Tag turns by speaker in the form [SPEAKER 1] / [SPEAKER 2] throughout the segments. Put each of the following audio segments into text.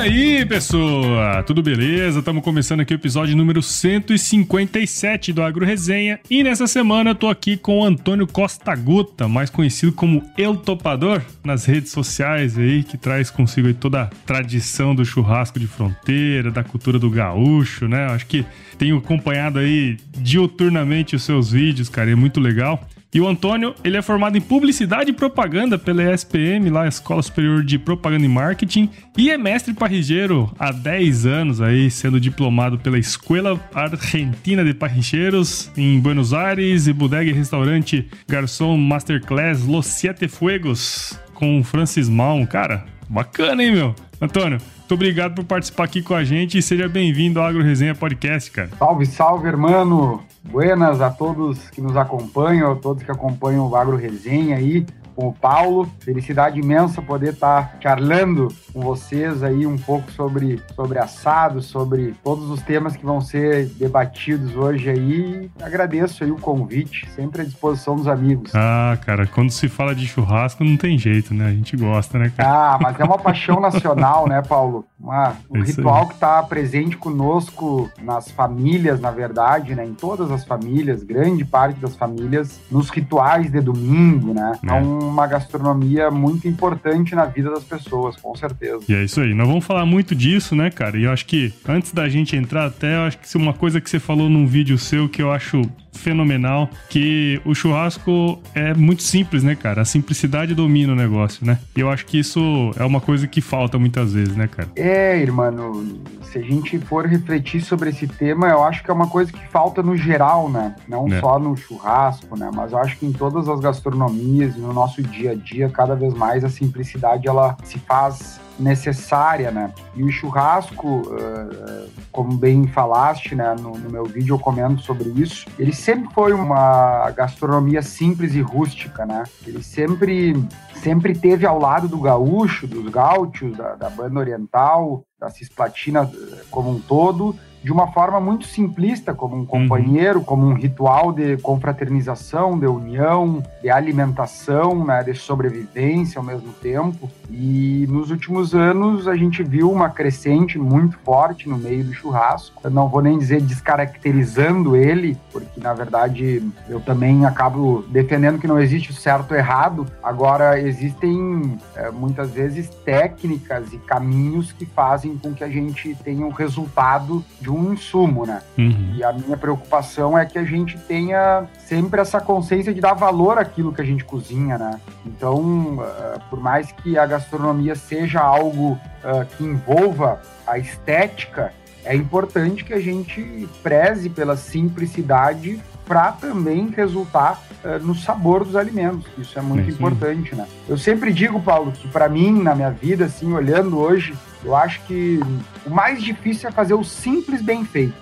[SPEAKER 1] aí, pessoa? Tudo beleza? Estamos começando aqui o episódio número 157 do Agro Resenha. E nessa semana eu tô aqui com o Antônio Costa Guta, mais conhecido como El Topador, nas redes sociais aí, que traz consigo toda a tradição do churrasco de fronteira, da cultura do gaúcho, né? Acho que tenho acompanhado aí diuturnamente os seus vídeos, cara, é muito legal. E o Antônio, ele é formado em Publicidade e Propaganda pela ESPM, lá Escola Superior de Propaganda e Marketing, e é mestre parrigeiro há 10 anos aí, sendo diplomado pela Escola Argentina de Parrilleiros em Buenos Aires e Bodega e Restaurante Garçom Masterclass Los Siete Fuegos com Francis Malm. Cara, bacana, hein, meu? Antônio, muito obrigado por participar aqui com a gente e seja bem-vindo ao Agro Resenha Podcast, cara.
[SPEAKER 2] Salve, salve, hermano! Buenas a todos que nos acompanham, a todos que acompanham o Agro Resenha aí com o Paulo. Felicidade imensa poder estar charlando com vocês aí um pouco sobre, sobre assado, sobre todos os temas que vão ser debatidos hoje aí. Agradeço aí o convite, sempre à disposição dos amigos.
[SPEAKER 1] Ah, cara, quando se fala de churrasco não tem jeito, né? A gente gosta, né, cara?
[SPEAKER 2] Ah, mas é uma paixão nacional, né, Paulo? Uma, um ritual aí. que está presente conosco nas famílias, na verdade, né? Em todas as famílias, grande parte das famílias, nos rituais de domingo, né? É. Então, uma gastronomia muito importante na vida das pessoas, com certeza.
[SPEAKER 1] E é isso aí. Nós vamos falar muito disso, né, cara? E eu acho que antes da gente entrar até, eu acho que uma coisa que você falou num vídeo seu que eu acho fenomenal, que o churrasco é muito simples, né, cara? A simplicidade domina o negócio, né? E eu acho que isso é uma coisa que falta muitas vezes, né, cara?
[SPEAKER 2] É, irmão, se a gente for refletir sobre esse tema, eu acho que é uma coisa que falta no geral, né? Não é. só no churrasco, né? Mas eu acho que em todas as gastronomias no nosso dia a dia, cada vez mais a simplicidade ela se faz necessária, né? E o churrasco, uh, como bem falaste, né, no, no, meu vídeo eu comento sobre isso, ele sempre foi uma gastronomia simples e rústica, né? Ele sempre, sempre teve ao lado do gaúcho, dos gaúchos, da, da banda oriental, da cisplatina eh, como um todo, de uma forma muito simplista, como um companheiro, uhum. como um ritual de confraternização, de união, de alimentação, né, de sobrevivência ao mesmo tempo. E nos últimos anos a gente viu uma crescente muito forte no meio do churrasco. Eu não vou nem dizer descaracterizando ele, porque na verdade eu também acabo defendendo que não existe o certo ou errado. Agora existem é, muitas vezes técnicas e caminhos que fazem com que a gente tenha um resultado de um insumo, né? Uhum. E a minha preocupação é que a gente tenha sempre essa consciência de dar valor àquilo que a gente cozinha, né? Então, uh, por mais que a gastronomia seja algo uh, que envolva a estética, é importante que a gente preze pela simplicidade para também resultar uh, no sabor dos alimentos. Isso é muito é importante, né? Eu sempre digo, Paulo, que para mim, na minha vida, assim, olhando hoje, eu acho que o mais difícil é fazer o simples bem feito.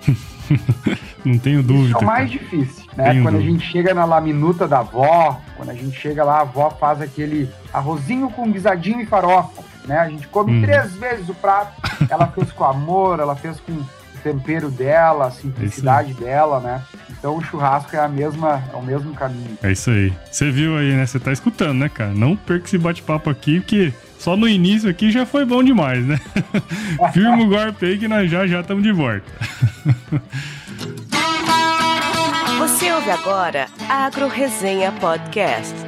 [SPEAKER 1] Não tenho dúvida. Isso
[SPEAKER 2] é o mais cara. difícil, né? Tenho quando dúvida. a gente chega na laminuta da avó, quando a gente chega lá, a avó faz aquele arrozinho com guisadinho e farofa, né? A gente come hum. três vezes o prato. Ela fez com amor, ela fez com tempero dela, a simplicidade dela, né? Então o churrasco é a mesma, é o mesmo caminho.
[SPEAKER 1] É isso aí. Você viu aí, né? Você tá escutando, né, cara? Não perca esse bate-papo aqui, porque só no início aqui já foi bom demais, né? Firma o golpe aí que nós já já estamos de volta.
[SPEAKER 3] Você ouve agora Agro Resenha Podcast.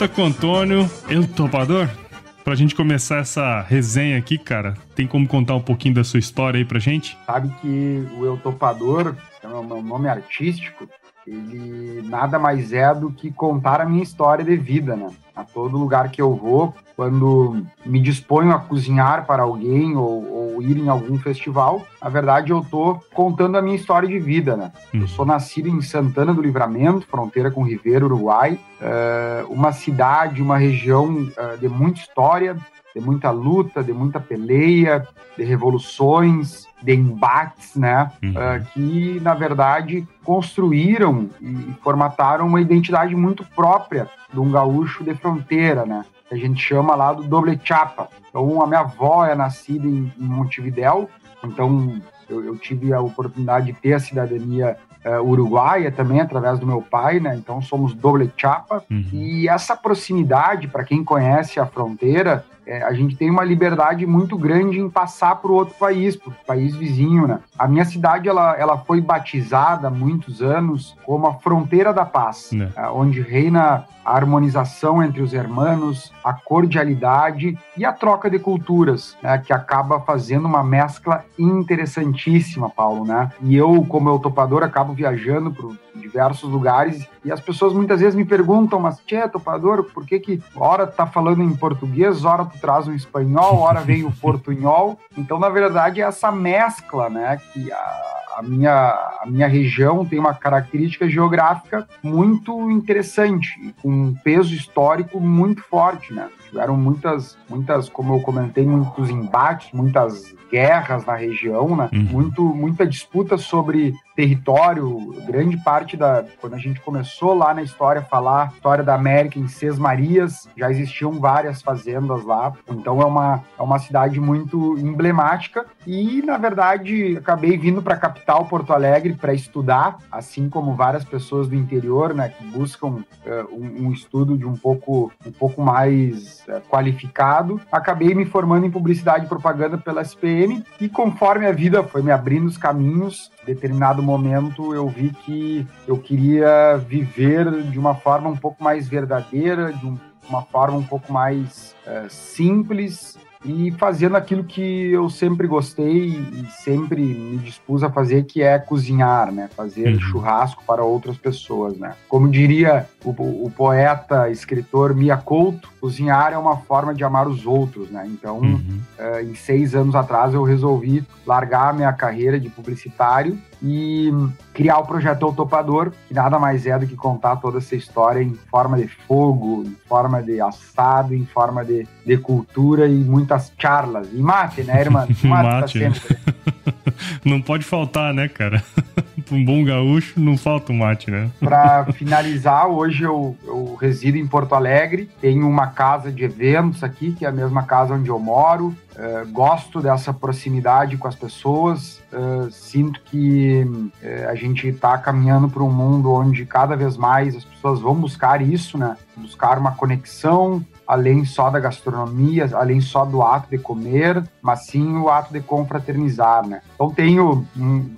[SPEAKER 1] Volta com o Antônio, El Topador. Pra gente começar essa resenha aqui, cara, tem como contar um pouquinho da sua história aí pra gente?
[SPEAKER 2] Sabe que o El Topador, é o meu nome artístico, ele nada mais é do que contar a minha história de vida, né? A todo lugar que eu vou, quando me disponho a cozinhar para alguém ou, ou ir em algum festival, na verdade, eu tô contando a minha história de vida, né? Eu sou nascido em Santana do Livramento, fronteira com Ribeiro, Uruguai, uh, uma cidade, uma região uh, de muita história, de muita luta, de muita peleia, de revoluções, de embates, né? Uhum. Uh, que, na verdade, construíram e formataram uma identidade muito própria de um gaúcho de fronteira, né? Que a gente chama lá do doble chapa. Então, a minha avó é nascida em, em Montevidéu, então eu, eu, tive a oportunidade de ter a cidadania uh, uruguaia também através do meu pai, né? Então somos doble chapa. Uhum. E essa proximidade, para quem conhece a fronteira, é, a gente tem uma liberdade muito grande em passar para o outro país, para o país vizinho, né? A minha cidade, ela, ela foi batizada há muitos anos como a fronteira da paz, né? onde reina a harmonização entre os hermanos, a cordialidade e a troca de culturas, né, que acaba fazendo uma mescla interessantíssima, Paulo, né? E eu, como eu topador, acabo viajando para diversos lugares e as pessoas muitas vezes me perguntam, mas tchê, topador, por que que hora tá falando em português, hora tu traz um espanhol, hora vem o portunhol? Então, na verdade, é essa mescla, né, que a a minha, a minha região tem uma característica geográfica muito interessante, com um peso histórico muito forte, né? Tiveram muitas, muitas, como eu comentei, muitos embates, muitas guerras na região, né? Uhum. Muito, muita disputa sobre território, grande parte da quando a gente começou lá na história falar história da América em Seis Marias, já existiam várias fazendas lá. Então é uma é uma cidade muito emblemática e na verdade acabei vindo para a capital Porto Alegre para estudar, assim como várias pessoas do interior, né, que buscam uh, um, um, estudo de um pouco um pouco mais uh, qualificado. Acabei me formando em publicidade e propaganda pela SPM e conforme a vida foi me abrindo os caminhos, determinado momento eu vi que eu queria viver de uma forma um pouco mais verdadeira, de um, uma forma um pouco mais é, simples e fazendo aquilo que eu sempre gostei e sempre me dispus a fazer, que é cozinhar, né? Fazer uhum. churrasco para outras pessoas, né? Como diria o, o, poeta, escritor Mia Couto, cozinhar é uma forma de amar os outros, né? Então, uhum. uh, em seis anos atrás, eu resolvi largar a minha carreira de publicitário e criar o projeto O Topador, que nada mais é do que contar toda essa história em forma de fogo, em forma de assado, em forma de, de cultura e muitas charlas. E mate, né, irmã?
[SPEAKER 1] Mate, mate. Tá sempre. não pode faltar, né, cara? um bom gaúcho não falta o mate, né?
[SPEAKER 2] Para finalizar, hoje eu, eu resido em Porto Alegre, tenho uma casa de eventos aqui, que é a mesma casa onde eu moro. Uh, gosto dessa proximidade com as pessoas, uh, sinto que uh, a gente está caminhando para um mundo onde cada vez mais as pessoas vão buscar isso, né? Buscar uma conexão, além só da gastronomia, além só do ato de comer, mas sim o ato de confraternizar, né? Então tenho um,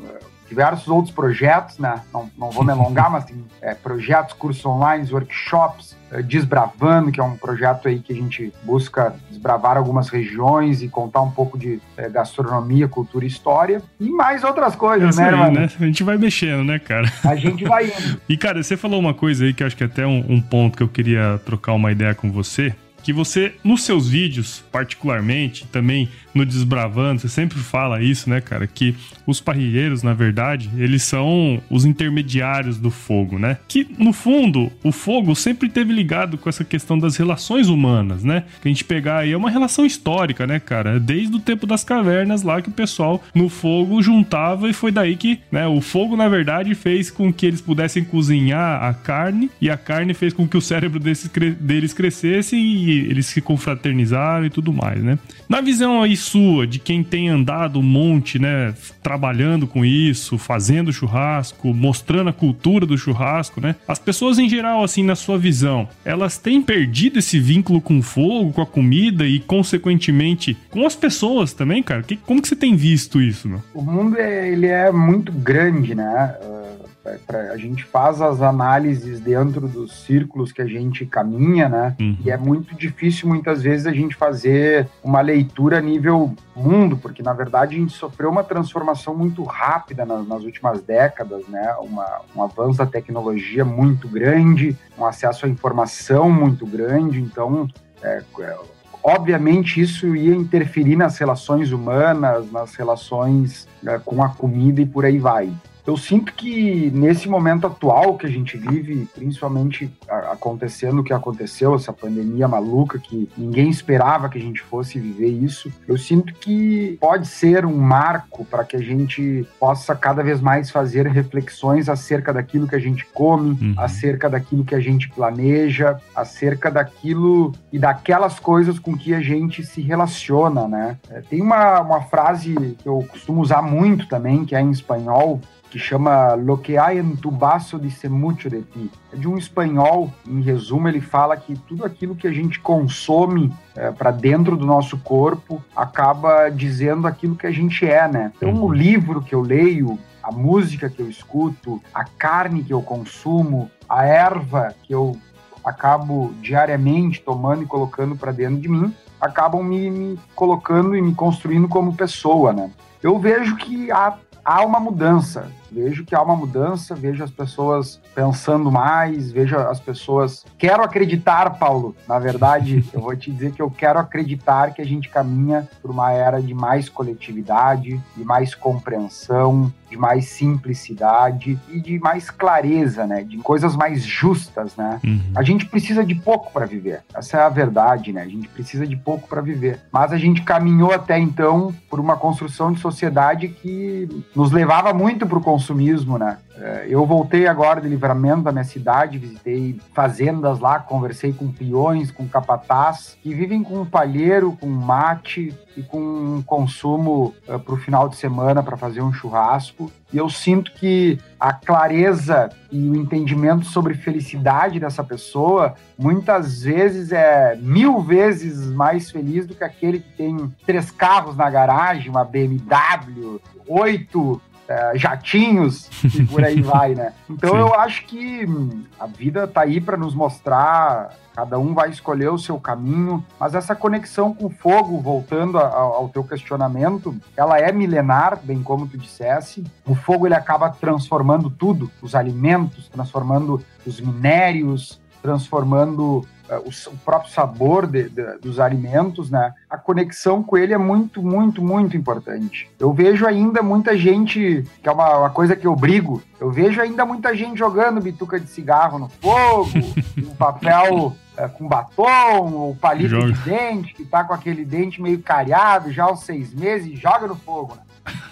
[SPEAKER 2] diversos outros projetos, né? Não, não vou me alongar, mas tem é, projetos, cursos online, workshops, é, Desbravando, que é um projeto aí que a gente busca desbravar algumas regiões e contar um pouco de é, gastronomia, cultura e história. E mais outras coisas, né,
[SPEAKER 1] aí, né? A gente vai mexendo, né, cara?
[SPEAKER 2] A gente vai indo.
[SPEAKER 1] e, cara, você falou uma coisa aí que eu acho que é até um, um ponto que eu queria trocar uma ideia com você que você, nos seus vídeos, particularmente, também no Desbravando, você sempre fala isso, né, cara? Que os parrilheiros, na verdade, eles são os intermediários do fogo, né? Que, no fundo, o fogo sempre teve ligado com essa questão das relações humanas, né? Que a gente pegar aí é uma relação histórica, né, cara? Desde o tempo das cavernas lá que o pessoal no fogo juntava e foi daí que, né, o fogo, na verdade, fez com que eles pudessem cozinhar a carne e a carne fez com que o cérebro desses, deles crescesse e eles se confraternizaram e tudo mais, né? Na visão aí sua, de quem tem andado um monte, né, trabalhando com isso, fazendo churrasco, mostrando a cultura do churrasco, né? As pessoas em geral, assim, na sua visão, elas têm perdido esse vínculo com o fogo, com a comida e, consequentemente, com as pessoas também, cara? Que, como que você tem visto isso, meu?
[SPEAKER 2] O mundo, é, ele é muito grande, né? Uh pra, a gente faz as análises dentro dos círculos que a gente caminha, né? Uhum. E é muito difícil muitas vezes a gente fazer uma leitura a nível mundo, porque na verdade a gente sofreu uma transformação muito rápida nas, nas últimas décadas, né? Uma, um avanço da tecnologia muito grande, um acesso à informação muito grande, então é, é obviamente isso ia interferir nas relações humanas, nas relações uh, com a comida e por aí vai eu sinto que nesse momento atual que a gente vive, principalmente acontecendo o que aconteceu, essa pandemia maluca que ninguém esperava que a gente fosse viver isso, eu sinto que pode ser um marco para que a gente possa cada vez mais fazer reflexões acerca daquilo que a gente come, uhum. acerca daquilo que a gente planeja, acerca daquilo e daquelas coisas com que a gente se relaciona, né? É, tem uma, uma frase que eu costumo usar muito também, que é em espanhol, que chama Lo que hay en tu vaso dice mucho de ti. É de um espanhol, em resumo, ele fala que tudo aquilo que a gente consome é, para dentro do nosso corpo acaba dizendo aquilo que a gente é, né? Então, o livro que eu leio, a música que eu escuto, a carne que eu consumo, a erva que eu acabo diariamente tomando e colocando para dentro de mim, acabam me, me colocando e me construindo como pessoa, né? Eu vejo que há há uma mudança. Vejo que há uma mudança, vejo as pessoas pensando mais, vejo as pessoas. Quero acreditar, Paulo. Na verdade, eu vou te dizer que eu quero acreditar que a gente caminha por uma era de mais coletividade, de mais compreensão, de mais simplicidade e de mais clareza, né? De coisas mais justas, né? Uhum. A gente precisa de pouco para viver. Essa é a verdade, né? A gente precisa de pouco para viver. Mas a gente caminhou até então por uma construção de sociedade que nos levava muito para o consumismo, né? É, eu voltei agora de livramento da minha cidade, visitei fazendas lá, conversei com peões, com capataz, que vivem com um palheiro, com mate e com um consumo uh, para o final de semana para fazer um churrasco. E eu sinto que a clareza e o entendimento sobre felicidade dessa pessoa muitas vezes é mil vezes mais feliz do que aquele que tem três carros na garagem, uma BMW, oito é, jatinhos e por aí vai, né? Então Sim. eu acho que hum, a vida tá aí para nos mostrar cada um vai escolher o seu caminho, mas essa conexão com o fogo, voltando a, ao teu questionamento, ela é milenar, bem como tu dissesse. O fogo ele acaba transformando tudo, os alimentos, transformando os minérios, transformando o, o, próprio sabor de, de, dos alimentos, né? A conexão com ele é muito, muito, muito importante. Eu vejo ainda muita gente, que é uma, uma coisa que eu brigo, eu vejo ainda muita gente jogando bituca de cigarro no fogo, um papel uh, com batom, ou palito Joga. de dente, que tá com aquele dente meio cariado já aos seis meses, e joga no fogo, né?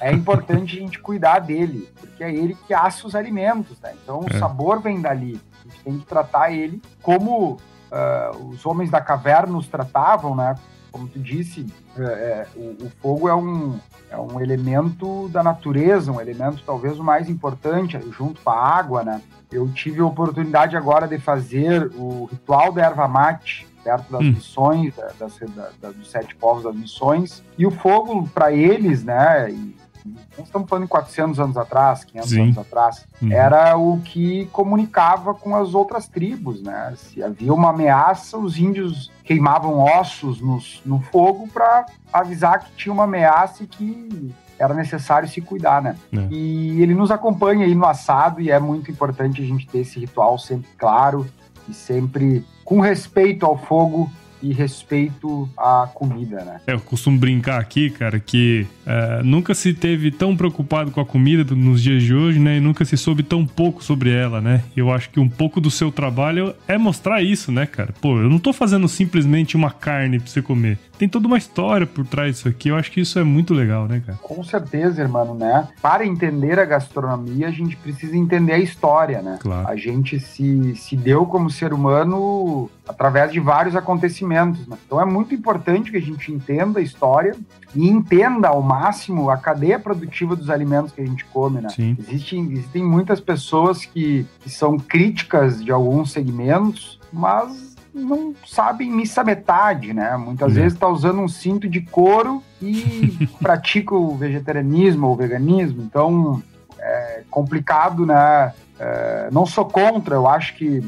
[SPEAKER 2] é importante a gente cuidar dele, porque é ele que assa os alimentos, né? Então é. o sabor vem dali. A gente tem que tratar ele como uh, os homens da caverna nos tratavam, né? Como tu disse, é, é, o, o, fogo é um, é um elemento da natureza, um elemento talvez o mais importante, junto com a água, né? Eu tive a oportunidade agora de fazer o ritual da erva mate, perto das hum. missões, das, da, dos sete povos das missões, e o fogo, para eles, né, e nós estamos falando em 400 anos atrás, 500 Sim. anos atrás, uhum. era o que comunicava com as outras tribos, né? Se havia uma ameaça, os índios queimavam ossos no, no fogo para avisar que tinha uma ameaça e que era necessário se cuidar, né? É. E ele nos acompanha aí no assado e é muito importante a gente ter esse ritual sempre claro e sempre com respeito ao fogo e respeito à comida, né?
[SPEAKER 1] É, eu costumo brincar aqui, cara, que é, nunca se teve tão preocupado com a comida nos dias de hoje, né? E nunca se soube tão pouco sobre ela, né? Eu acho que um pouco do seu trabalho é mostrar isso, né, cara? Pô, eu não tô fazendo simplesmente uma carne pra você comer tem toda uma história por trás disso aqui. Eu acho que isso é muito legal, né, cara?
[SPEAKER 2] Com certeza, irmão, né? Para entender a gastronomia, a gente precisa entender a história, né?
[SPEAKER 1] Claro.
[SPEAKER 2] A gente se, se deu como ser humano através de vários acontecimentos, né? Então é muito importante que a gente entenda a história e entenda ao máximo a cadeia produtiva dos alimentos que a gente come, né?
[SPEAKER 1] Sim.
[SPEAKER 2] Existem, existem muitas pessoas que, que são críticas de alguns segmentos, mas não sabem missa metade, né? Muitas vezes está usando um cinto de couro e pratica o vegetarianismo ou veganismo. Então, é complicado, né? É, não sou contra, eu acho que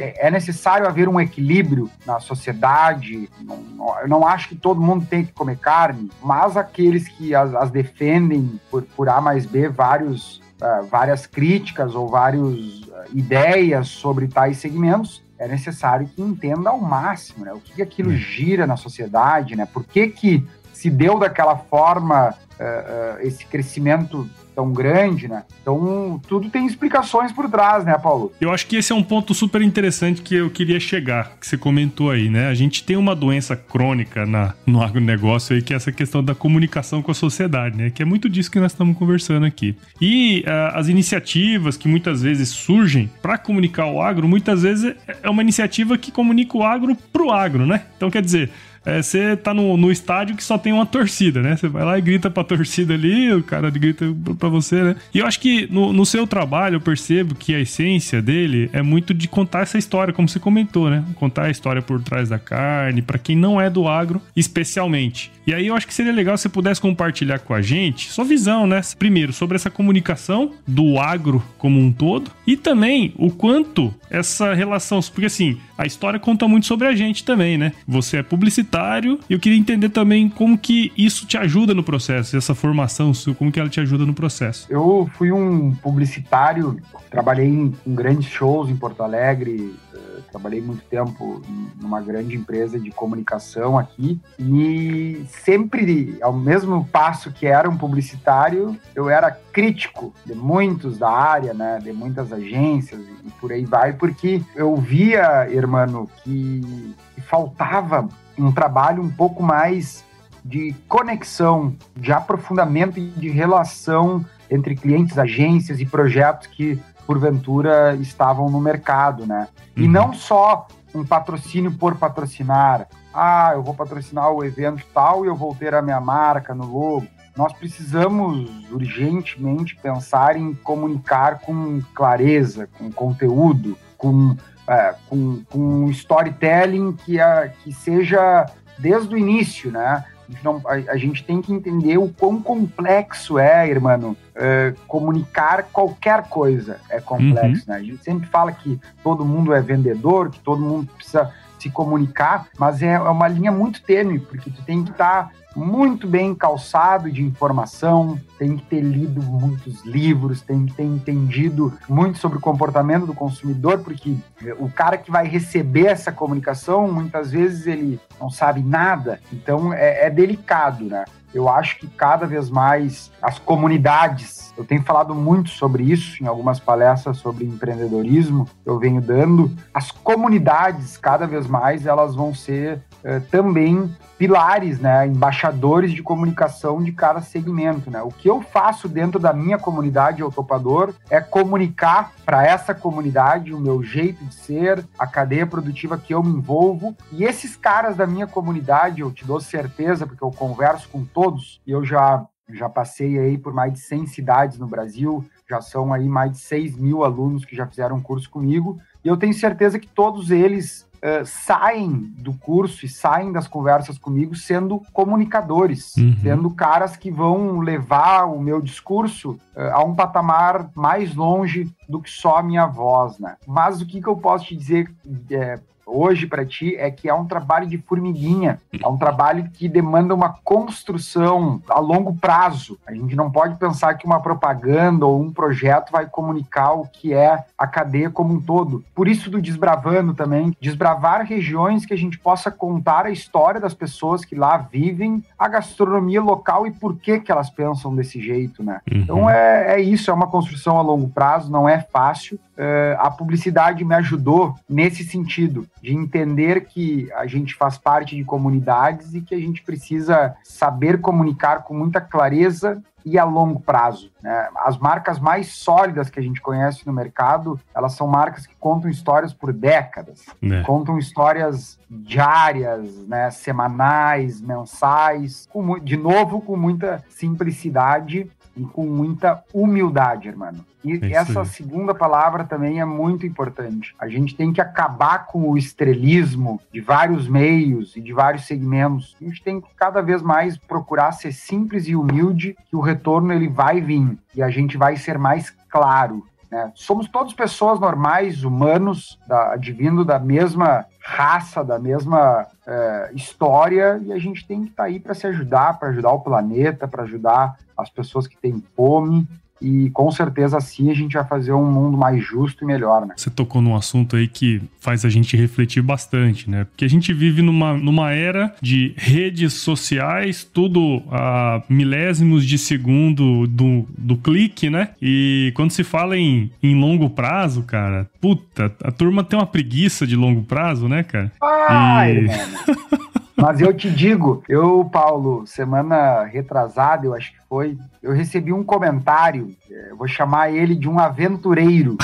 [SPEAKER 2] é, é necessário haver um equilíbrio na sociedade. Não, eu não acho que todo mundo tem que comer carne, mas aqueles que as, as defendem por, por A mais B vários, uh, várias críticas ou várias uh, ideias sobre tais segmentos, é necessário que entenda ao máximo, né? O que, que aquilo hum. gira na sociedade, né? Por que que se deu daquela forma uh, uh, esse crescimento tão grande, né? Então, tudo tem explicações por trás, né, Paulo?
[SPEAKER 1] Eu acho que esse é um ponto super interessante que eu queria chegar, que você comentou aí, né? A gente tem uma doença crônica na, no agronegócio aí, que é essa questão da comunicação com a sociedade, né? Que é muito disso que nós estamos conversando aqui. E uh, as iniciativas que muitas vezes surgem para comunicar o agro, muitas vezes é uma iniciativa que comunica o agro pro agro, né? Então, quer dizer, é, você tá no, no estádio que só tem uma torcida, né? Você vai lá e grita pra torcida ali, o cara grita pra você, né? E eu acho que no, no seu trabalho eu percebo que a essência dele é muito de contar essa história, como você comentou, né? Contar a história por trás da carne, para quem não é do agro, especialmente. E aí eu acho que seria legal se você pudesse compartilhar com a gente sua visão, né? Primeiro, sobre essa comunicação do agro como um todo e também o quanto essa relação, porque assim, a história conta muito sobre a gente também, né? Você é publicitário e eu queria entender também como que isso te ajuda no processo, essa formação como que ela te ajuda no processo.
[SPEAKER 2] Eu fui um publicitário, trabalhei em, em grandes shows em Porto Alegre, trabalhei muito tempo numa grande empresa de comunicação aqui e sempre, ao mesmo passo que era um publicitário, eu era crítico de muitos da área, né, de muitas agências e por aí vai, porque eu via, irmão, que faltava um trabalho um pouco mais de conexão, de aprofundamento e de relação entre clientes, agências e projetos que porventura estavam no mercado, né? Uhum. E não só um patrocínio por patrocinar. Ah, eu vou patrocinar o evento tal e eu vou ter a minha marca no logo. Nós precisamos urgentemente pensar em comunicar com clareza, com conteúdo, com, é, com, com storytelling que, a, que seja desde o início, né? Não, a, a, gente tem que entender o quão complexo é, irmão, é, comunicar qualquer coisa é complexo, uhum. né? A gente sempre fala que todo mundo é vendedor, que todo mundo precisa se comunicar, mas é, é uma linha muito tênue, porque tu tem que estar tá muito bem calçado de informação, tem que ter lido muitos livros, tem que ter entendido muito sobre o comportamento do consumidor, porque o cara que vai receber essa comunicação, muitas vezes ele não sabe nada, então é, é delicado, né? Eu acho que cada vez mais as comunidades, eu tenho falado muito sobre isso em algumas palestras sobre empreendedorismo que eu venho dando, as comunidades cada vez mais elas vão ser eh, também pilares, né, embaixadores de comunicação de cada segmento, né? O que eu faço dentro da minha comunidade autopador é comunicar para essa comunidade o meu jeito de ser, a cadeia produtiva que eu me envolvo, e esses caras da minha comunidade, eu te dou certeza porque eu converso com todos, e eu já já passei aí por mais de 100 cidades no Brasil, já são aí mais de 6 mil alunos que já fizeram curso comigo, e eu tenho certeza que todos eles uh, saem do curso e saem das conversas comigo sendo comunicadores, uhum. sendo caras que vão levar o meu discurso uh, a um patamar mais longe do que só a minha voz, né? Mas o que, que eu posso te dizer é, hoje para ti é que é um trabalho de formiguinha, é um trabalho que demanda uma construção a longo prazo. A gente não pode pensar que uma propaganda ou um projeto vai comunicar o que é a cadeia como um todo. Por isso do desbravando também, desbravar regiões que a gente possa contar a história das pessoas que lá vivem, a gastronomia local e por que que elas pensam desse jeito, né? Uhum. Então é, é isso, é uma construção a longo prazo, não é fácil. Uh, a publicidade me ajudou nesse sentido de entender que a gente faz parte de comunidades e que a gente precisa saber comunicar com muita clareza e a longo prazo. Né? As marcas mais sólidas que a gente conhece no mercado, elas são marcas que contam histórias por décadas, né? contam histórias diárias, né? semanais, mensais, com, de novo com muita simplicidade e com muita humildade, irmão. E é essa segunda palavra também é muito importante. A gente tem que acabar com o estrelismo de vários meios e de vários segmentos. A gente tem que cada vez mais procurar ser simples e humilde, que o retorno ele vai vir e a gente vai ser mais claro. Né? Somos todos pessoas normais, humanos, da, advindo da mesma raça, da mesma é, história, e a gente tem que estar tá aí para se ajudar, para ajudar o planeta, para ajudar as pessoas que têm fome e com certeza assim a gente vai fazer um mundo mais justo e melhor, né?
[SPEAKER 1] Você tocou num assunto aí que faz a gente refletir bastante, né? Porque a gente vive numa, numa era de redes sociais, tudo a milésimos de segundo do, do clique, né? E quando se fala em, em longo prazo, cara, puta, a turma tem uma preguiça de longo prazo, né, cara?
[SPEAKER 2] Ai, e... Mas eu te digo, eu, Paulo, semana retrasada, eu acho que foi, eu recebi um comentário, é, vou chamar ele de um aventureiro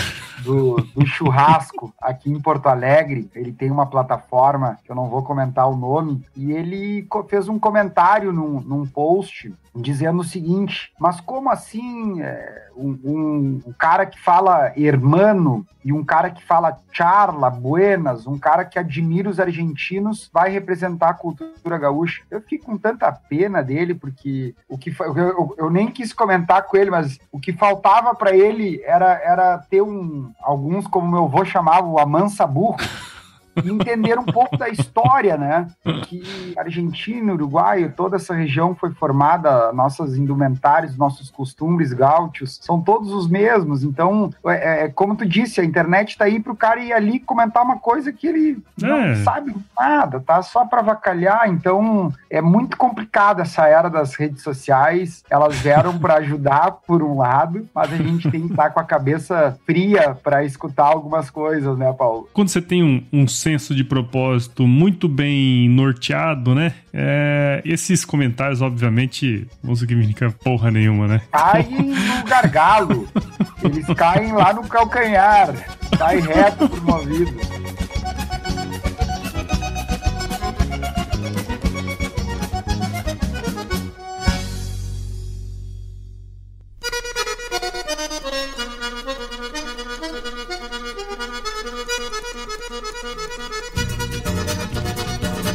[SPEAKER 2] do, do, churrasco aqui em Porto Alegre. Ele tem uma plataforma, que eu não vou comentar o nome, e ele fez um comentário num, num post dizendo o seguinte: mas como assim é, um, um, um, cara que fala hermano e um cara que fala charla, buenas, um cara que admira os argentinos vai representar a cultura gaúcha? Eu fiquei com tanta pena dele porque o que eu, eu, eu nem quis comentar com ele, mas o que faltava para ele era, era ter um alguns como meu avô chamava o amansa burro e entender um pouco da história, né? Que Argentina, Uruguai, toda essa região foi formada, nossas indumentárias, nossos costumes gaúchos são todos os mesmos. Então, é, é como tu disse, a internet tá aí pro cara ir ali comentar uma coisa que ele é. não sabe nada, tá? Só para vacalhar. Então, é muito complicado essa era das redes sociais. Elas vieram para ajudar por um lado, mas a gente tem que estar tá com a cabeça fria para escutar algumas coisas, né, Paulo?
[SPEAKER 1] Quando você tem um, um senso de propósito muito bem norteado, né? É, esses comentários, obviamente, não significam porra nenhuma, né?
[SPEAKER 2] Caem no gargalo. Eles caem lá no calcanhar. Sai reto pro ouvido.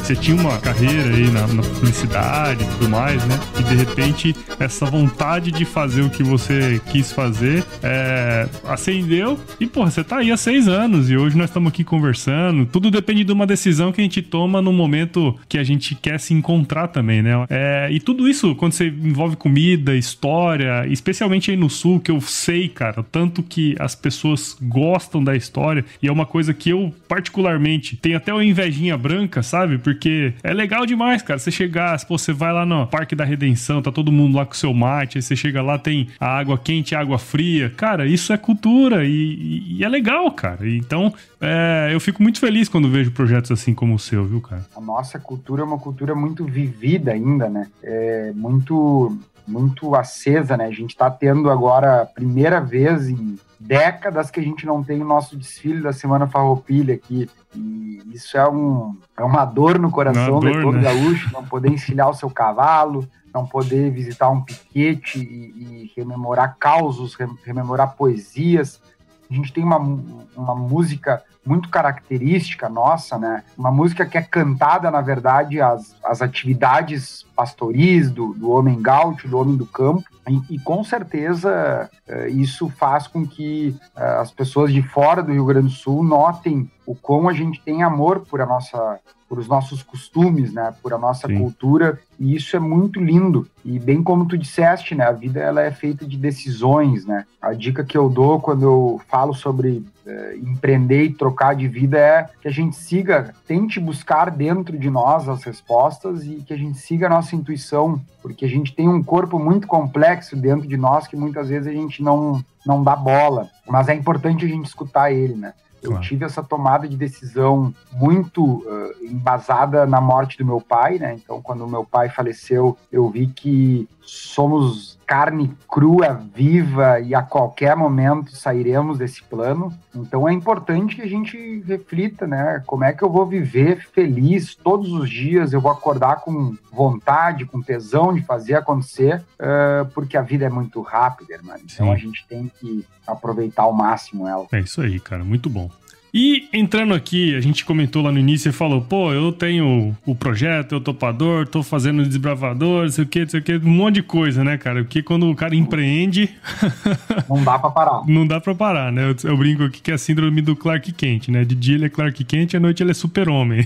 [SPEAKER 1] Você tinha uma carreira aí na, na, publicidade e tudo mais, né? E de repente essa vontade de fazer o que você quis fazer é, acendeu e, porra, você tá aí há seis anos e hoje nós estamos aqui conversando. Tudo depende de uma decisão que a gente toma no momento que a gente quer se encontrar também, né? É, e tudo isso, quando você envolve comida, história, especialmente aí no sul, que eu sei, cara, tanto que as pessoas gostam da história e é uma coisa que eu, particularmente, tenho até uma invejinha branca, sabe? Porque porque é legal demais, cara. Você chegar, pô, você vai lá no Parque da Redenção, tá todo mundo lá com seu mate, aí você chega lá, tem a água quente água fria. Cara, isso é cultura e, e, e é legal, cara. Então, é, eu fico muito feliz quando vejo projetos assim como o seu, viu, cara?
[SPEAKER 2] A nossa cultura é uma cultura muito vivida ainda, né? É muito muito acesa, né? A gente está tendo agora a primeira vez em décadas que a gente não tem o nosso desfile da Semana Farroupilha aqui. E isso é, um, é uma dor no coração dor, de todo né? gaúcho, não poder encilhar o seu cavalo, não poder visitar um piquete e, e rememorar causos, rememorar poesias. A gente tem uma, uma música muito característica nossa, né? Uma música que é cantada, na verdade, as, as atividades pastoris do, do homem gaúcho, do homem do campo, e, e com certeza eh, isso faz com que eh, as pessoas de fora do Rio Grande do Sul notem o quão a gente tem amor por a nossa por os nossos costumes, né, por a nossa Sim. cultura, e isso é muito lindo. E bem como tu disseste, né, a vida ela é feita de decisões, né? A dica que eu dou quando eu falo sobre é, empreender e trocar de vida é que a gente siga, tente buscar dentro de nós as respostas e que a gente siga a nossa intuição, porque a gente tem um corpo muito complexo dentro de nós que muitas vezes a gente não, não dá bola, mas é importante a gente escutar ele, né? Eu tive essa tomada de decisão muito uh, embasada na morte do meu pai, né? Então, quando meu pai faleceu, eu vi que somos carne crua, viva e a qualquer momento sairemos desse plano. Então, é importante que a gente reflita, né? Como é que eu vou viver feliz todos os dias? Eu vou acordar com vontade, com tesão de fazer acontecer, uh, porque a vida é muito rápida, irmão. Então, Sim. a gente tem que aproveitar ao máximo ela.
[SPEAKER 1] É isso aí, cara, muito bom. E entrando aqui, a gente comentou lá no início e falou: pô, eu tenho o projeto, eu topador, tô fazendo desbravador, sei o que, sei o que, um monte de coisa, né, cara? Porque quando o cara empreende.
[SPEAKER 2] Não dá pra parar.
[SPEAKER 1] não dá pra parar, né? Eu, eu, brinco aqui que é a síndrome do Clark Kent, né? De dia ele é Clark Kent, à noite ele é super-homem.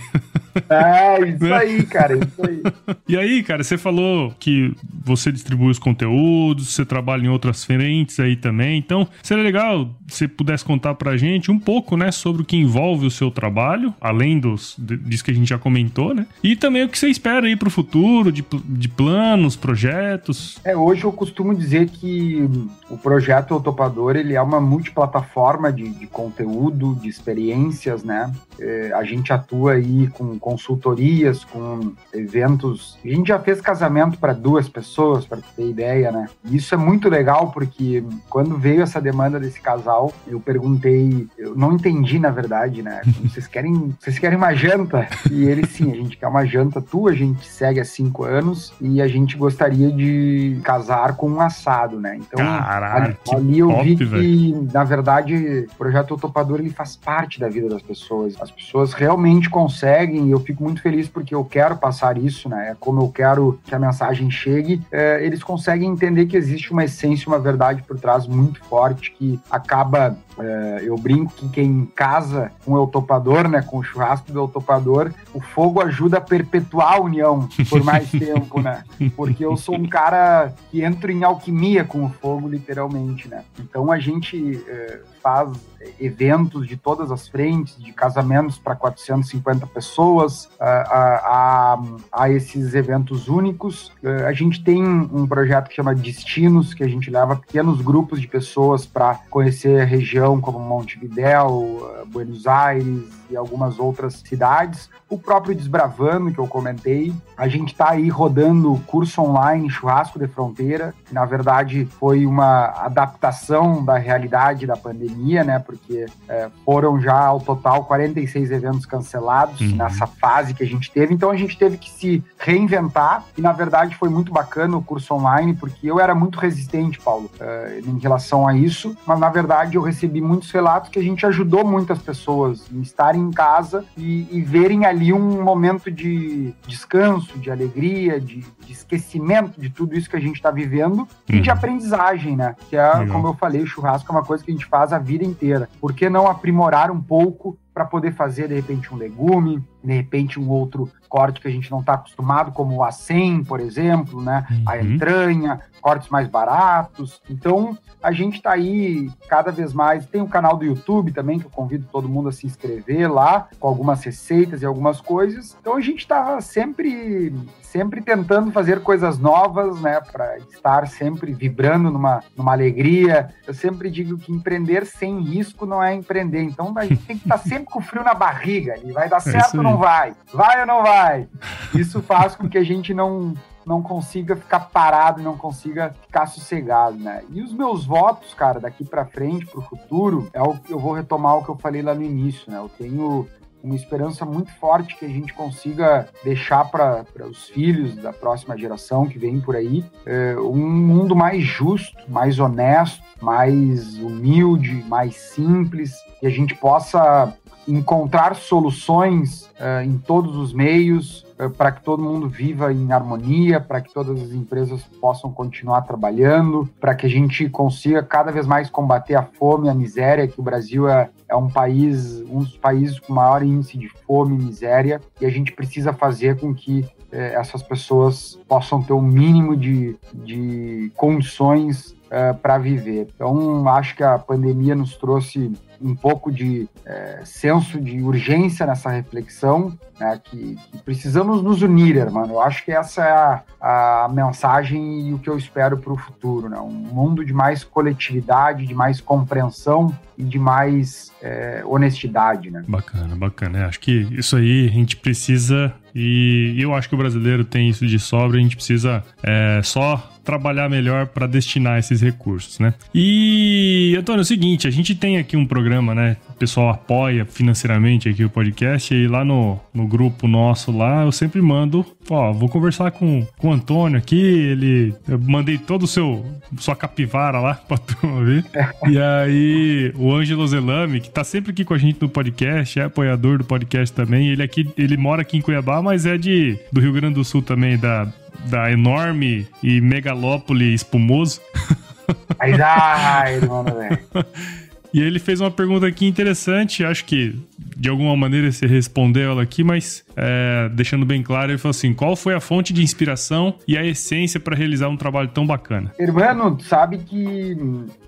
[SPEAKER 2] É, isso né? aí, cara, isso aí.
[SPEAKER 1] E aí, cara, você falou que você distribui os conteúdos, você trabalha em outras frentes aí também. Então, seria legal se pudesse contar pra gente um pouco, né, sobre o que envolve o seu trabalho, além dos, disso que a gente já comentou, né? E também o que você espera aí pro futuro, de, de planos, projetos.
[SPEAKER 2] É, hoje eu costumo dizer que o projeto O Topador, ele é uma multiplataforma de, de conteúdo, de experiências, né? É, a gente atua aí com consultorias, com eventos. A gente já fez casamento para duas pessoas, para ter ideia, né? E isso é muito legal porque quando veio essa demanda desse casal, eu perguntei, eu não entendi na verdade, né? Vocês querem, vocês querem uma janta? E eles sim, a gente quer uma janta tua, a gente segue há cinco anos e a gente gostaria de casar com um assado, né?
[SPEAKER 1] Então, Caraca,
[SPEAKER 2] ali, ali eu top, vi que, na verdade, o projeto Topador ele faz parte da vida das pessoas. As pessoas realmente conseguem, e eu fico muito feliz porque eu quero passar isso, né? É como eu quero que a mensagem chegue. É, eles conseguem entender que existe uma essência, uma verdade por trás muito forte que acaba. É, eu brinco que quem casa com o topador, né? Com o churrasco do topador, o fogo ajuda a perpetuar a união por mais tempo, né? Porque eu sou um cara que entro em alquimia com o fogo, literalmente, né? Então a gente é, faz eventos de todas as frentes, de casamentos para 450 pessoas, a, a, a, esses eventos únicos. A gente tem um projeto que chama Destinos, que a gente leva pequenos grupos de pessoas para conhecer a região como Montevidéu, Buenos Aires, e algumas outras cidades. O próprio Desbravando, que eu comentei. A gente está aí rodando curso online Churrasco de Fronteira, que na verdade foi uma adaptação da realidade da pandemia, né? Porque é, foram já ao total 46 eventos cancelados uhum. nessa fase que a gente teve. Então a gente teve que se reinventar e na verdade foi muito bacana o curso online, porque eu era muito resistente, Paulo, é, em relação a isso, mas na verdade eu recebi muitos relatos que a gente ajudou muitas pessoas em estarem em casa e, e verem ali um momento de descanso, de alegria, de, de esquecimento de tudo isso que a gente está vivendo uhum. e de uhum. aprendizagem, né? Que é, como eu falei, o churrasco é uma coisa que a gente faz a vida inteira. Por que não aprimorar um pouco para poder fazer, de repente, um legume, de repente, um outro corte que a gente não está acostumado, como o acém, por exemplo, né? Uhum. A entranha, cortes mais baratos. Então, a gente está aí cada vez mais. Tem o um canal do YouTube também, que eu convido todo mundo a se inscrever lá, com algumas receitas e algumas coisas. Então, a gente está sempre sempre tentando fazer coisas novas, né, para estar sempre vibrando numa, numa alegria. Eu sempre digo que empreender sem risco não é empreender. Então a gente tem que estar sempre com frio na barriga. E vai dar é certo é ou não vai? Vai ou não vai? Isso faz com que a gente não não consiga ficar parado, não consiga ficar sossegado, né? E os meus votos, cara, daqui para frente, para o futuro, é o eu vou retomar o que eu falei lá no início, né? Eu tenho uma esperança muito forte que a gente consiga deixar para os filhos da próxima geração que vem por aí é, um mundo mais justo, mais honesto, mais humilde, mais simples, que a gente possa encontrar soluções uh, em todos os meios para que todo mundo viva em harmonia, para que todas as empresas possam continuar trabalhando, para que a gente consiga cada vez mais combater a fome, a miséria, que o Brasil é, é um país, um dos países com maior índice de fome e miséria, e a gente precisa fazer com que eh, essas pessoas possam ter o um mínimo de, de condições uh, para viver. Então, acho que a pandemia nos trouxe um pouco de é, senso de urgência nessa reflexão, né, que, que, precisamos nos unir, irmão. Eu acho que essa é a, a mensagem e o que eu espero para o futuro, né? Um mundo de mais coletividade, de mais compreensão e de mais é, honestidade, né?
[SPEAKER 1] Bacana, bacana. É, acho que isso aí a gente precisa e eu acho que o brasileiro tem isso de sobra. A gente precisa é, só trabalhar melhor para destinar esses recursos, né? E, Antônio, é o seguinte, a gente tem aqui um programa, né? O pessoal apoia financeiramente aqui o podcast e lá no, no grupo nosso lá, eu sempre mando, ó, vou conversar com, com o Antônio aqui, ele, eu mandei todo o seu, sua capivara lá pra turma ver. e aí, o Ângelo Zelame, que tá sempre aqui com a gente no podcast, é apoiador do podcast também, ele aqui, ele mora aqui em Cuiabá, mas é de, do Rio Grande do Sul também, da da enorme e megalópole espumoso.
[SPEAKER 2] Aí dá, mano, velho.
[SPEAKER 1] E ele fez uma pergunta aqui interessante, acho que de alguma maneira você respondeu ela aqui, mas é, deixando bem claro, ele falou assim: qual foi a fonte de inspiração e a essência para realizar um trabalho tão bacana?
[SPEAKER 2] Irmão, sabe que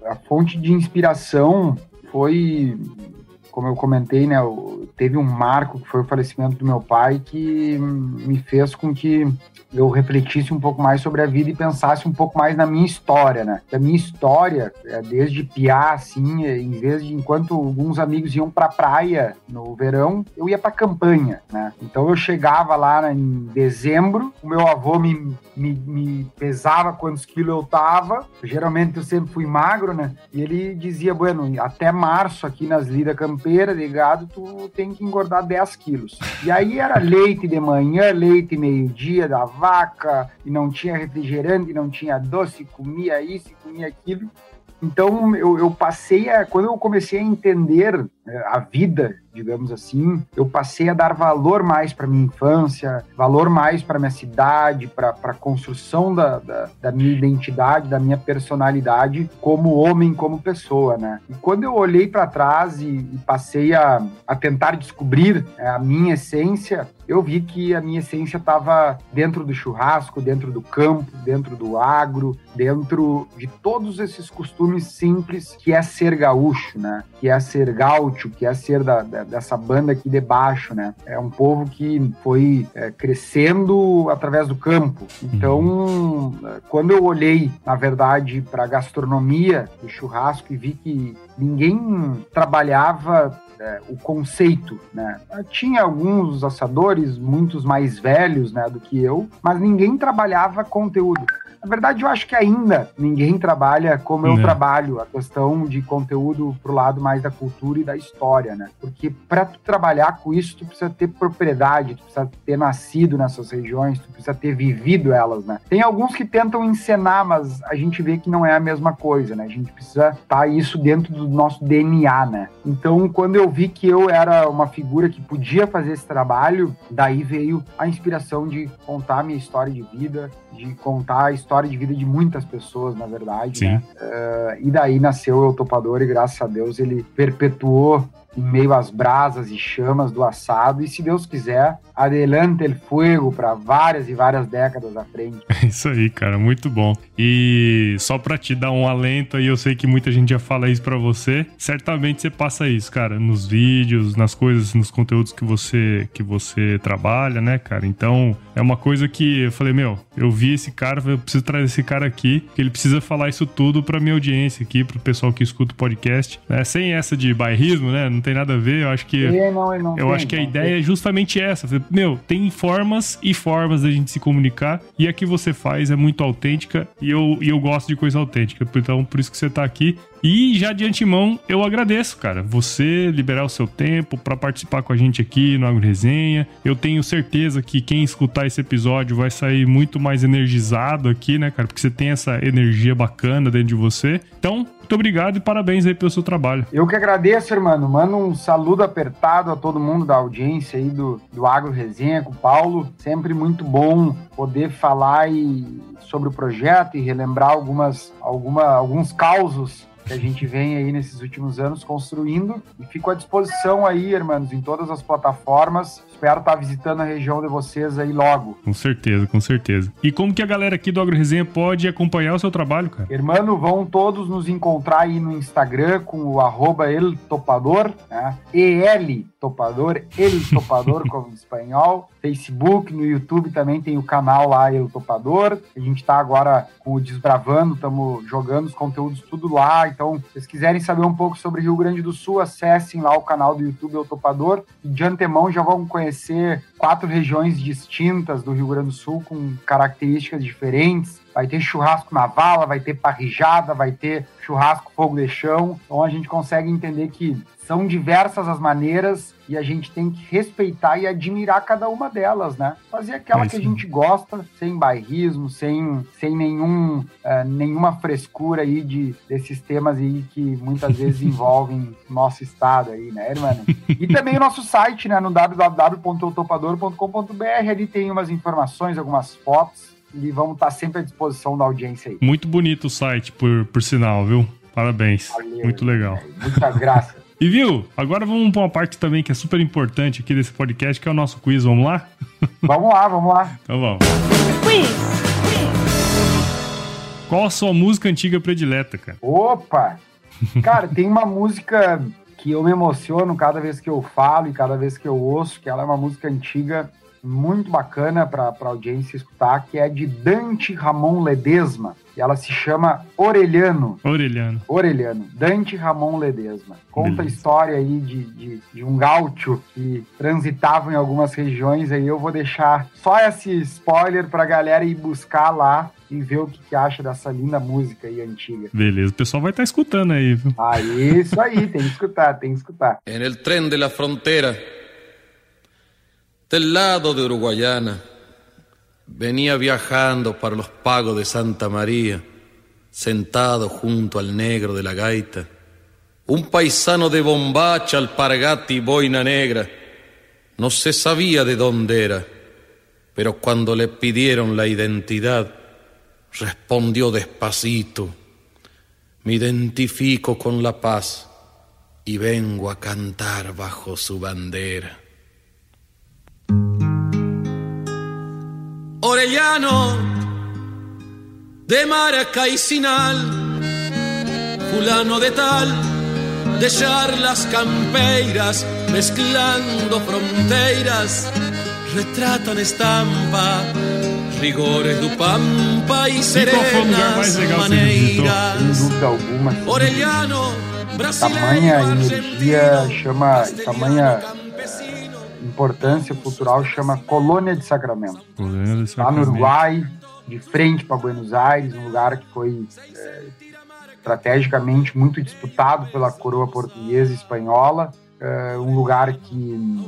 [SPEAKER 2] a fonte de inspiração foi como eu comentei, né, teve um marco que foi o falecimento do meu pai que me fez com que eu refletisse um pouco mais sobre a vida e pensasse um pouco mais na minha história, né? A minha história, é, desde piar, assim, em vez de enquanto alguns amigos iam para praia no verão, eu ia para campanha, né? Então eu chegava lá em dezembro, o meu avô me, me, me pesava quantos quilos eu tava. Geralmente eu sempre fui magro, né? E ele dizia, bueno, até março aqui nas lidas campeira de gado, tu tem que engordar 10 quilos. E aí era leite de manhã, leite meio-dia da vaca, e não tinha refrigerante, não tinha doce, comia isso, comia aquilo. Então eu, eu passei a. Quando eu comecei a entender é, a vida, digamos assim, eu passei a dar valor mais para minha infância, valor mais para minha cidade, para a construção da, da, da, minha identidade, da minha personalidade como homem, como pessoa, né? E quando eu olhei para trás e, e, passei a, a tentar descobrir é, a minha essência, eu vi que a minha essência estava dentro do churrasco, dentro do campo, dentro do agro, dentro de todos esses costumes simples que é ser gaúcho, né? Que é ser gaúcho que é ser da, da, dessa banda aqui de baixo, né? É um povo que foi é, crescendo através do campo. Então, uhum. quando eu olhei, na verdade, para a gastronomia do churrasco e vi que ninguém trabalhava é, o conceito, né? Tinha alguns assadores, muitos mais velhos, né, do que eu, mas ninguém trabalhava conteúdo. Na verdade, eu acho que ainda ninguém trabalha como eu é. trabalho, a questão de conteúdo pro lado mais da cultura e da história, né? Porque para tu trabalhar com isso, tu precisa ter propriedade, tu precisa ter nascido nessas regiões, tu precisa ter vivido elas, né? Tem alguns que tentam encenar, mas a gente vê que não é a mesma coisa, né? A gente precisa estar tá isso dentro do nosso DNA, né? Então, quando eu vi que eu era uma figura que podia fazer esse trabalho, daí veio a inspiração de contar minha história de vida, de contar a história de vida de muitas pessoas, na verdade. Né? Uh, e daí nasceu o Topador e graças a Deus ele perpetuou em meio às brasas e chamas do assado. E se Deus quiser, adelante el fuego para várias e várias décadas à frente.
[SPEAKER 1] Isso aí, cara, muito bom. E só para te dar um alento aí, eu sei que muita gente já fala isso para você. Certamente você passa isso, cara, nos vídeos, nas coisas, nos conteúdos que você que você trabalha, né, cara? Então, é uma coisa que eu falei, meu, eu vi esse cara, eu preciso trazer esse cara aqui, que ele precisa falar isso tudo para minha audiência aqui, pro pessoal que escuta o podcast, né? Sem essa de bairrismo, né? Não tem nada a ver, eu acho que
[SPEAKER 2] é, não, não
[SPEAKER 1] eu
[SPEAKER 2] tem,
[SPEAKER 1] acho que a ideia é justamente essa meu, tem formas e formas da gente se comunicar e a que você faz é muito autêntica e eu, e eu gosto de coisa autêntica. Então, por isso que você tá aqui. E já de antemão, eu agradeço, cara, você liberar o seu tempo para participar com a gente aqui no Agro Resenha. Eu tenho certeza que quem escutar esse episódio vai sair muito mais energizado aqui, né, cara? Porque você tem essa energia bacana dentro de você. Então, muito obrigado e parabéns aí pelo seu trabalho.
[SPEAKER 2] Eu que agradeço, irmão. Mando um saludo apertado a todo mundo da audiência aí do, do Agro Resenha com o Paulo. Sempre muito bom poder falar e, sobre o projeto e relembrar algumas, alguma, alguns causos que a gente vem aí nesses últimos anos construindo e fico à disposição aí, irmãos, em todas as plataformas. Espero estar visitando a região de vocês aí logo.
[SPEAKER 1] Com certeza, com certeza. E como que a galera aqui do AgroResenha pode acompanhar o seu trabalho, cara?
[SPEAKER 2] Irmão, vão todos nos encontrar aí no Instagram com o arroba eltopador, né? EL Topador, El Topador como em espanhol. Facebook, no YouTube também tem o canal lá El Topador. A gente está agora com o Desbravando, estamos jogando os conteúdos tudo lá. Então, se vocês quiserem saber um pouco sobre Rio Grande do Sul, acessem lá o canal do YouTube El Topador. E de antemão já vão conhecer quatro regiões distintas do Rio Grande do Sul com características diferentes vai ter churrasco na vala, vai ter parrijada, vai ter churrasco fogo de chão. Então a gente consegue entender que são diversas as maneiras e a gente tem que respeitar e admirar cada uma delas, né? Fazer aquela que a gente gosta, sem bairrismo, sem, sem nenhum, uh, nenhuma frescura aí de, desses temas aí que muitas vezes envolvem nosso estado aí, né, irmão? E também o nosso site, né, no www.topador.com.br, ali tem umas informações, algumas fotos, e vamos estar sempre à disposição da audiência aí.
[SPEAKER 1] Muito bonito o site, por, por sinal, viu? Parabéns. Valeu, Muito legal.
[SPEAKER 2] Muitas graças.
[SPEAKER 1] E viu, agora vamos para uma parte também que é super importante aqui desse podcast, que é o nosso quiz. Vamos lá?
[SPEAKER 2] Vamos lá, vamos lá.
[SPEAKER 1] Então vamos. Quiz! Qual a sua música antiga predileta, cara?
[SPEAKER 2] Opa! Cara, tem uma música que eu me emociono cada vez que eu falo e cada vez que eu ouço, que ela é uma música antiga muito bacana para a audiência escutar, que é de Dante Ramon Ledesma. Ela se chama Orelhano.
[SPEAKER 1] Orelhano.
[SPEAKER 2] Orelhano. Dante Ramon Ledesma. Conta Beleza. a história aí de, de, de, um gaúcho que transitava em algumas regiões. Aí eu vou deixar só esse spoiler para a galera ir buscar lá e ver o que, que, acha dessa linda música aí antiga.
[SPEAKER 1] Beleza, o pessoal vai estar tá escutando aí, viu?
[SPEAKER 2] Ah, isso aí, tem que escutar, tem que escutar.
[SPEAKER 4] En el tren de la frontera del lado de Uruguayana, venía viajando para los pagos de Santa María, sentado junto al negro de la gaita, un paisano de bombacha, alpargata y boina negra. No se sabía de dónde era, pero cuando le pidieron la identidad, respondió despacito, me identifico con la paz y vengo a cantar bajo su bandera. Orellano de Maracaicinal, fulano de tal, de charlas campeiras, mezclando fronteras, retratan estampa, rigores do Pampa e serenas maneiras.
[SPEAKER 2] Orellano, tamanha energia chama, tamanha importância cultural chama Colônia de Sacramento. Colônia de Sacramento. Lá no Uruguai, de frente para Buenos Aires, um lugar que foi é, estrategicamente muito disputado pela coroa portuguesa e espanhola, é, um lugar que,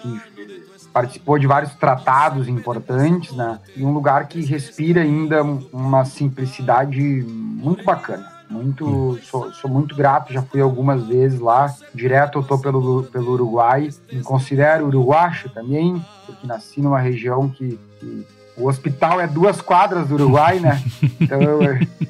[SPEAKER 2] que participou de vários tratados importantes, né? E um lugar que respira ainda uma simplicidade muito bacana muito sou, sou, muito grato, já fui algumas vezes lá. Direto eu tô pelo, pelo Uruguai. Me considero uruguacho também, porque nasci numa região que, que o hospital é duas quadras do Uruguai, né? Então eu,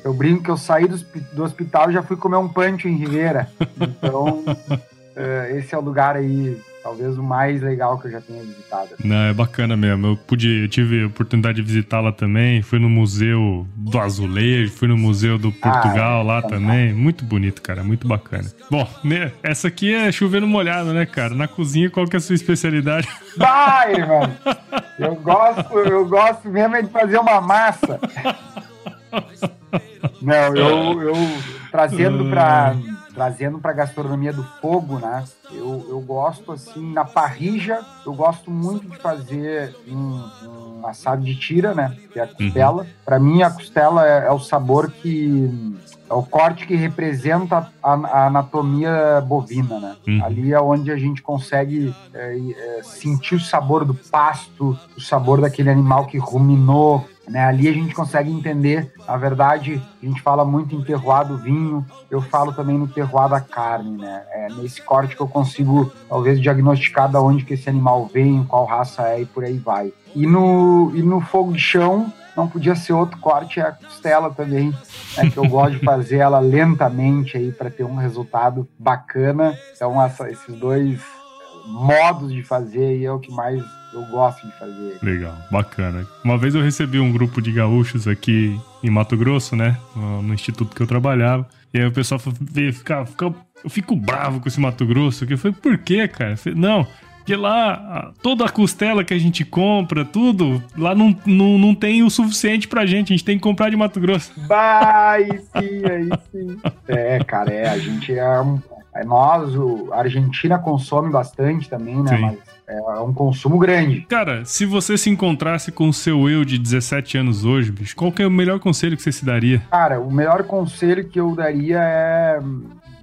[SPEAKER 2] eu brinco que eu saí do, do hospital e já fui comer um pancho em Ribeira. Então, uh, esse é o lugar aí talvez o mais legal que eu já tenha visitado.
[SPEAKER 1] Não, é bacana mesmo. Eu pude, eu tive a oportunidade de visitá-la também. Fui no museu do Azulejo, fui no museu do Portugal ah, é, lá também. Muito bonito, cara, muito bacana. Bom, né, essa aqui é chovendo molhado, né, cara? Na cozinha, qual que é a sua especialidade?
[SPEAKER 2] Vai, mano. Eu gosto, eu gosto mesmo é de fazer uma massa. Não, eu, eu trazendo para trazendo para gastronomia do fogo, né? Eu, eu gosto assim na parrija, eu gosto muito de fazer um, um assado de tira, né? Que é a costela. Uhum. Para mim a costela é, é, o sabor que é o corte que representa a, a anatomia bovina, né? Uhum. Ali é onde a gente consegue é, é, sentir o sabor do pasto, o sabor daquele animal que ruminou, né? Ali a gente consegue entender, na verdade, a gente fala muito em terroir do vinho, eu falo também no terroir da carne, né? É nesse corte que eu consigo, talvez, diagnosticar da onde que esse animal vem, qual raça é e por aí vai. E no, e no fogo de chão, não podia ser outro corte, é a costela também, né, que eu gosto de fazer ela lentamente aí para ter um resultado bacana. Então, essa, esses dois modos de fazer aí é o que mais eu gosto de fazer.
[SPEAKER 1] Legal, bacana. Uma vez eu recebi um grupo de gaúchos aqui em Mato Grosso, né? No instituto que eu trabalhava. E aí o pessoal veio ficar, ficar eu fico bravo com esse Mato Grosso. Que foi por quê, cara? Falei, não, porque lá toda a costela que a gente compra, tudo, lá não, não, não tem o suficiente pra gente. A gente tem que comprar de Mato Grosso.
[SPEAKER 2] Vai, sim, aí sim. É, cara, é, a gente é, é nós, a Argentina consome bastante também, né? Sim. Mas é um consumo grande.
[SPEAKER 1] Cara, se você se encontrasse com o seu eu de 17 anos hoje, bicho, qual que é o melhor conselho que você se daria?
[SPEAKER 2] Cara, o melhor conselho que eu daria é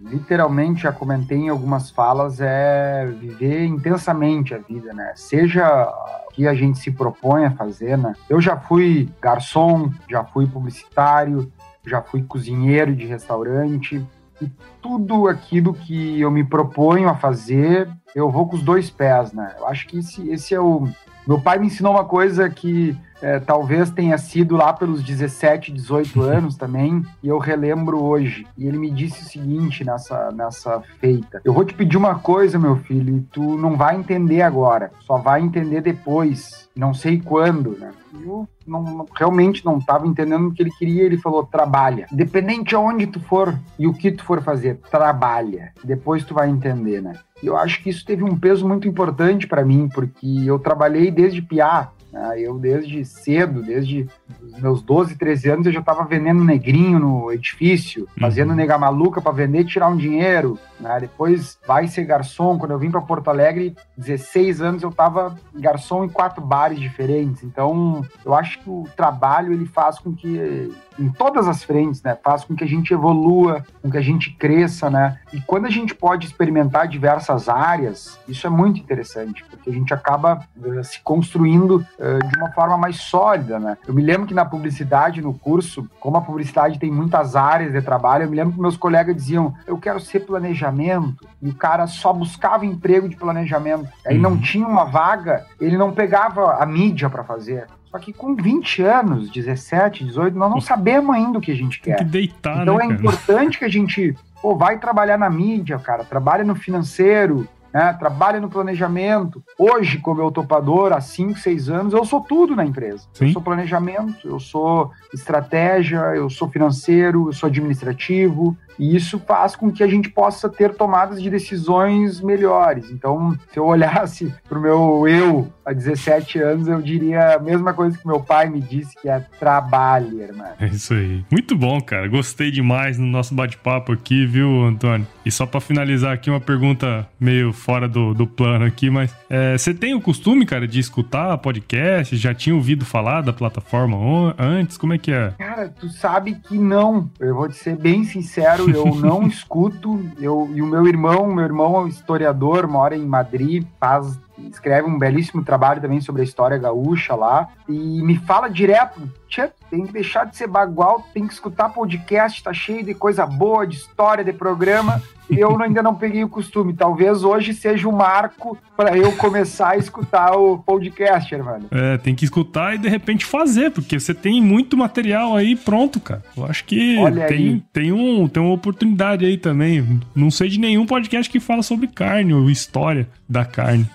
[SPEAKER 2] literalmente já comentei em algumas falas é viver intensamente a vida, né? Seja o que a gente se propõe a fazer, né? Eu já fui garçom, já fui publicitário, já fui cozinheiro de restaurante, e tudo aquilo que eu me proponho a fazer, eu vou com os dois pés, né? Eu acho que esse, esse é o. Meu pai me ensinou uma coisa que é, talvez tenha sido lá pelos 17, 18 anos também, e eu relembro hoje. E ele me disse o seguinte nessa, nessa feita: Eu vou te pedir uma coisa, meu filho, e tu não vai entender agora, só vai entender depois, não sei quando, né? Eu não, realmente não estava entendendo o que ele queria. Ele falou: trabalha. Independente aonde tu for e o que tu for fazer, trabalha. Depois tu vai entender, né? E eu acho que isso teve um peso muito importante para mim, porque eu trabalhei desde piá. Né? Eu, desde cedo, desde os meus 12, 13 anos, eu já estava vendendo negrinho no edifício, uhum. fazendo nega maluca para vender e tirar um dinheiro. Né? Depois vai ser garçom. Quando eu vim para Porto Alegre, 16 anos, eu estava garçom em quatro bares diferentes. Então, eu acho que o trabalho ele faz com que em todas as frentes, né? Faz com que a gente evolua, com que a gente cresça, né? E quando a gente pode experimentar diversas áreas, isso é muito interessante, porque a gente acaba uh, se construindo uh, de uma forma mais sólida, né? Eu me lembro que na publicidade, no curso, como a publicidade tem muitas áreas de trabalho, eu me lembro que meus colegas diziam: eu quero ser planejamento, e o cara só buscava emprego de planejamento. Aí uhum. não tinha uma vaga, ele não pegava a mídia para fazer. Só que com 20 anos, 17, 18, nós não sabemos ainda o que a gente quer.
[SPEAKER 1] Tem que deitar,
[SPEAKER 2] então
[SPEAKER 1] né,
[SPEAKER 2] é cara? importante que a gente pô, vai trabalhar na mídia, cara, trabalha no financeiro, né, trabalha no planejamento. Hoje, como eu topador, há 5, 6 anos, eu sou tudo na empresa. Sim. Eu sou planejamento, eu sou estratégia, eu sou financeiro, eu sou administrativo, e isso faz com que a gente possa ter tomadas de decisões melhores. Então, se eu olhasse para o meu eu há 17 anos, eu diria a mesma coisa que meu pai me disse, que é trabalhe, irmão.
[SPEAKER 1] É isso aí. Muito bom, cara. Gostei demais no nosso bate-papo aqui, viu, Antônio? E só para finalizar aqui, uma pergunta meio fora do, do plano aqui, mas é, você tem o costume, cara, de escutar podcast? Já tinha ouvido falar da plataforma antes? Como é que é?
[SPEAKER 2] Cara, tu sabe que não. Eu vou te ser bem sincero, eu não escuto. Eu, e o meu irmão, meu irmão é um historiador, mora em Madrid, faz escreve um belíssimo trabalho também sobre a história gaúcha lá e me fala direto, Tchê, tem que deixar de ser bagual, tem que escutar podcast, tá cheio de coisa boa, de história, de programa eu ainda não peguei o costume. Talvez hoje seja o marco para eu começar a escutar o podcast, mano.
[SPEAKER 1] É, tem que escutar e de repente fazer, porque você tem muito material aí pronto, cara. Eu acho que tem, tem, um, tem uma oportunidade aí também. Não sei de nenhum podcast que fala sobre carne ou história da carne.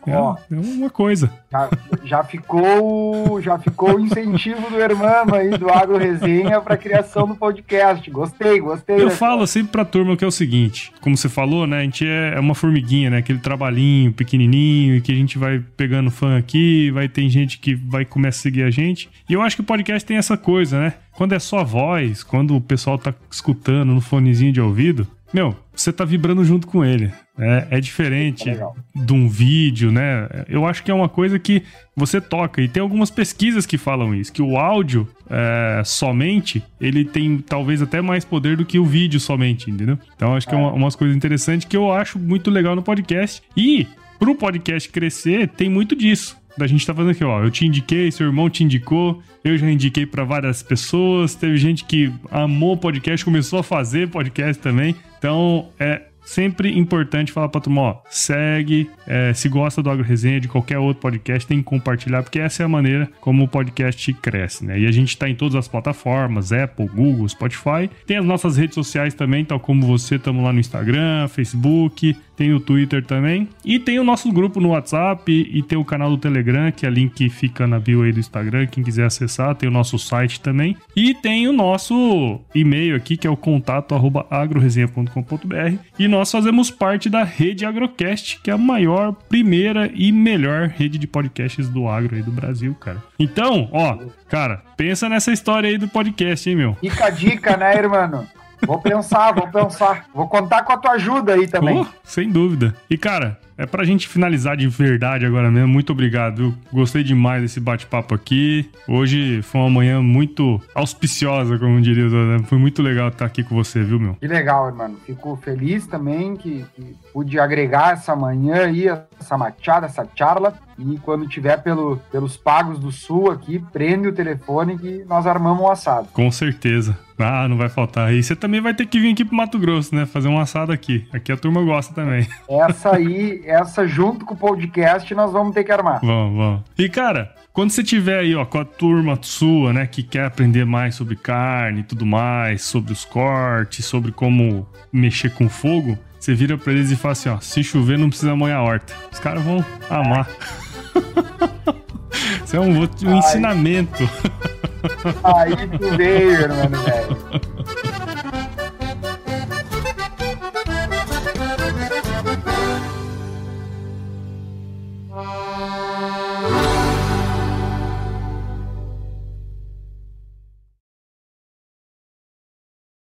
[SPEAKER 1] É, é uma coisa.
[SPEAKER 2] Já, já, ficou já ficou o incentivo do irmão aí do Agro Resenha para criação do podcast. Gostei, gostei.
[SPEAKER 1] Eu falo sempre pra turma que é o seguinte, como você falou, né? A gente é, é uma formiguinha, né? Aquele trabalhinho pequenininho que a gente vai pegando fã aqui, vai ter gente que vai começar a seguir a gente. E eu acho que o podcast tem essa coisa, né? Quando é só voz, quando o pessoal tá escutando no fonezinho de ouvido, meu, você tá vibrando junto com ele. É, é diferente de um vídeo, né? Eu acho que é uma coisa que você toca. E tem algumas pesquisas que falam isso, que o áudio é, somente, ele tem talvez até mais poder do que o vídeo somente, entendeu? Então acho que é, uma, é. umas coisas interessantes que eu acho muito legal no podcast. E pro podcast crescer, tem muito disso da gente tá fazendo aqui, ó. Eu te indiquei, seu irmão te indicou, eu já indiquei para várias pessoas. Teve gente que amou podcast, começou a fazer podcast também. Então, é sempre importante falar pra turma, ó, segue, é, se gosta do Agro Resenha, de qualquer outro podcast, tem que compartilhar, porque essa é a maneira como o podcast cresce, né? E a gente tá em todas as plataformas, Apple, Google, Spotify. Tem as nossas redes sociais também, tal como você, estamos lá no Instagram, Facebook, tem o Twitter também. E tem o nosso grupo no WhatsApp e tem o canal do Telegram, que é link que fica na bio aí do Instagram, quem quiser acessar. Tem o nosso site também. E tem o nosso e-mail aqui, que é o contato arroba agroresenha.com.br. E nós fazemos parte da rede Agrocast, que é a maior, primeira e melhor rede de podcasts do agro aí do Brasil, cara. Então, ó, cara, pensa nessa história aí do podcast, hein, meu?
[SPEAKER 2] Fica a dica, né, irmão? Vou pensar, vou pensar. Vou contar com a tua ajuda aí também. Oh,
[SPEAKER 1] sem dúvida. E, cara, é pra gente finalizar de verdade agora mesmo. Muito obrigado. Gostei demais desse bate-papo aqui. Hoje foi uma manhã muito auspiciosa, como diria. Né? Foi muito legal estar aqui com você, viu, meu?
[SPEAKER 2] Que legal, irmão. Fico feliz também que, que pude agregar essa manhã aí, essa machada, essa charla. E quando tiver pelo, pelos pagos do sul aqui, prende o telefone que nós armamos um assado.
[SPEAKER 1] Com certeza. Ah, não vai faltar. E você também vai ter que vir aqui pro Mato Grosso, né? Fazer um assado aqui. Aqui a turma gosta também.
[SPEAKER 2] Essa aí, essa junto com o podcast nós vamos ter que armar.
[SPEAKER 1] Vamos, vamos. E cara, quando você tiver aí, ó, com a turma sua, né, que quer aprender mais sobre carne e tudo mais, sobre os cortes, sobre como mexer com fogo, você vira pra eles e fala assim, ó, se chover não precisa molhar a horta. Os caras vão amar. Isso é um, um ensinamento.
[SPEAKER 2] Aí tu veio, mano, velho.